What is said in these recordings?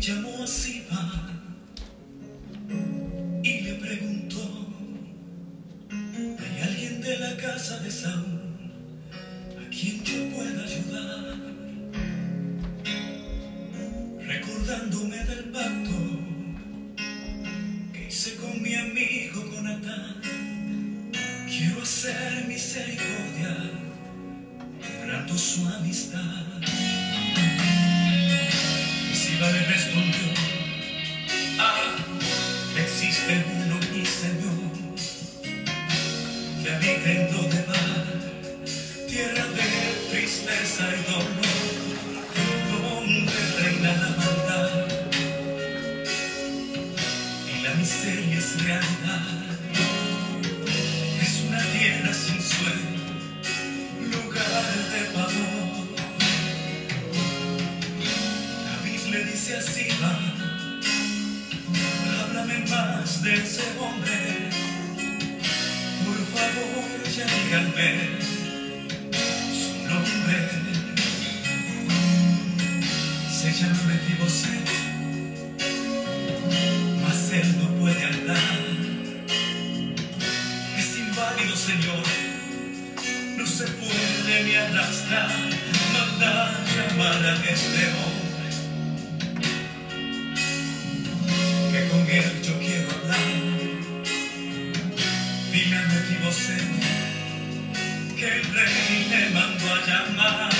llamó a Siba y le preguntó, ¿hay alguien de la casa de Saúl a quien yo pueda ayudar? Recordándome del pacto que hice con mi amigo Jonatán, quiero hacer misericordia, honrando su amistad. Siba le respondió, ah, existe uno, mi Señor, que habita en Lodebar, tierra de tristeza y dolor, donde reina la maldad y la miseria es realidad. Es una tierra sin suelo, lugar de pavor. Háblame más de ese hombre. Por favor, ya díganme su nombre. Se llama Mefiboset, mas él no puede andar. Es inválido, Señor, no se puede ni arrastrar. Manda llamar a este hombre, A Mefiboset que el rey le mandó a llamar.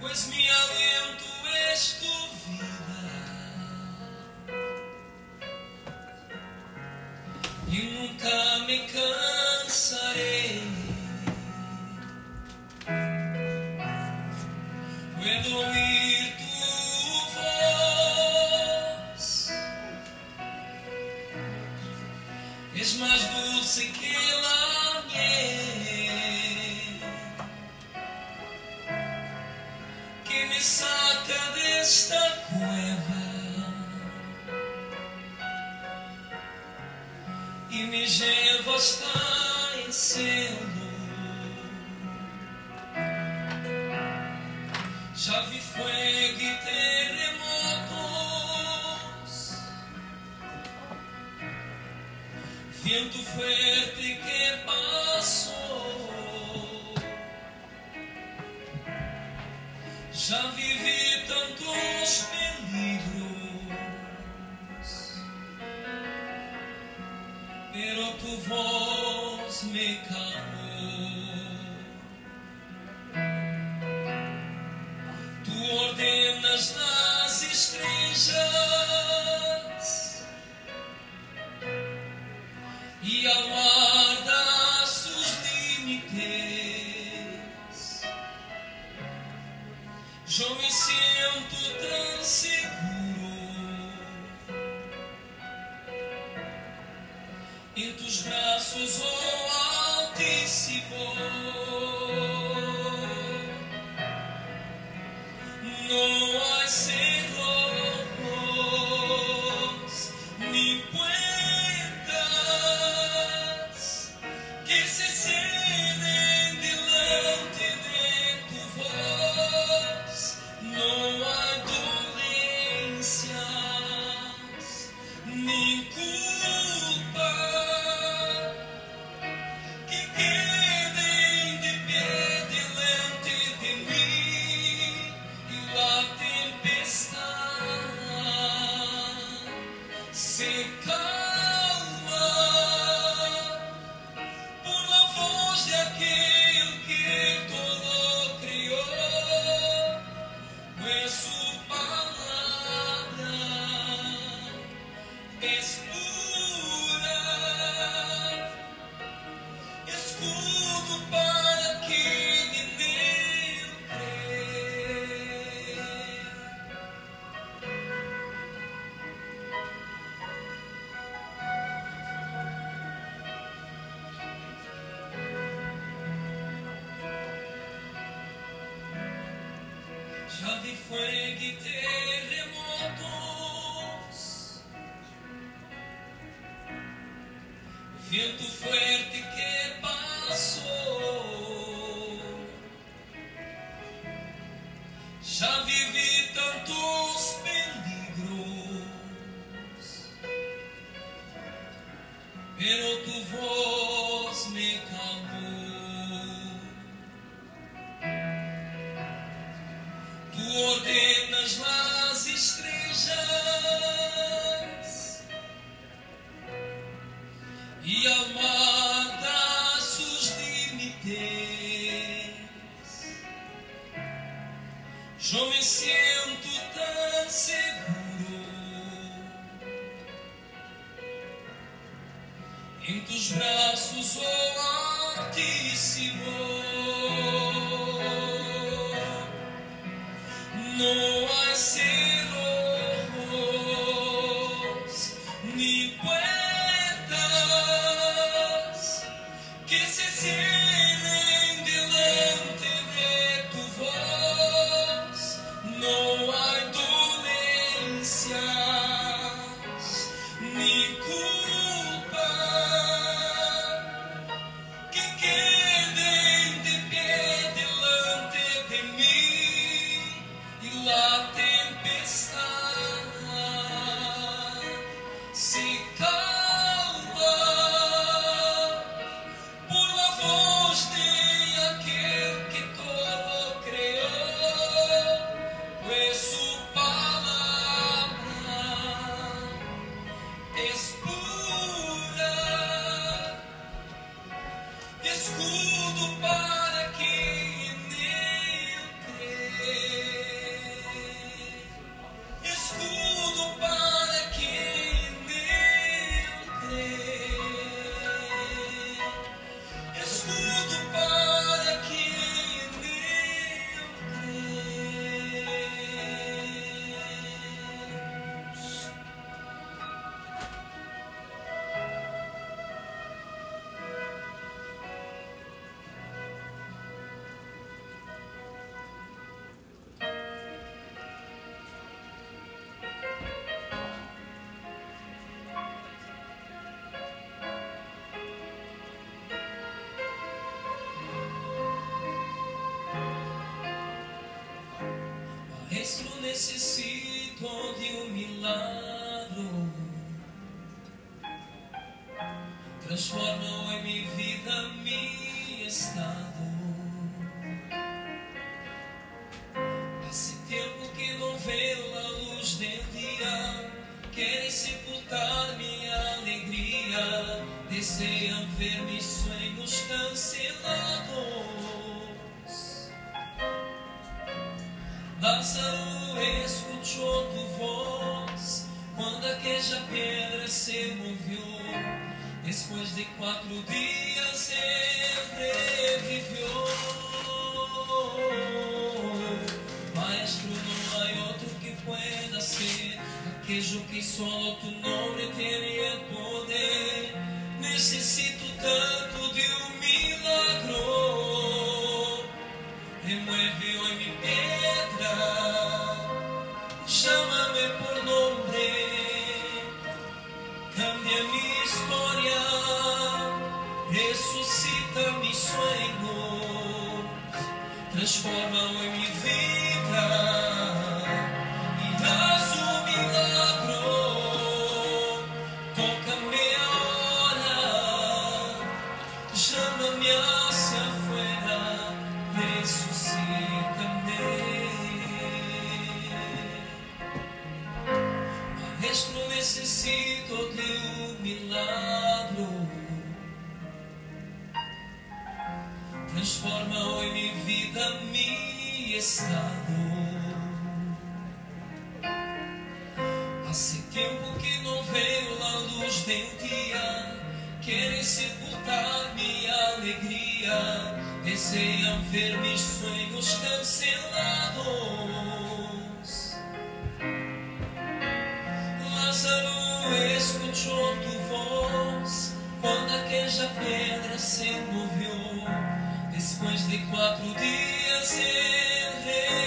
Pois me alento me saca de esta cueva y me lleva hasta el cielo. Já vi fuego e terremotos, vento fuerte que passou. Já vivi tantos peligros, pero tu voz me calmou. Eu me sinto tão seguro em tus braços, oh Altíssimo. Vento foi necessito de um milagre. transformou em minha vida, meu estado. Hace tempo que não vejo a luz de dia. Querem sepultar minha alegria. Desejam ver meus sonhos cancelados. Lázaro escutou tu voz quando aquela pedra se moveu Depois de quatro dias revivió. Maestro, não há outro que pueda ser. Aquele que solta tu não vida, mi estado. Hace tiempo que no veo la luz del día. Quieren sepultar mi alegría. Desean ver mis sueños cancelados. Lázaro escuchó tu voz cuando aquella pedra se movió. Después de cuatro días sin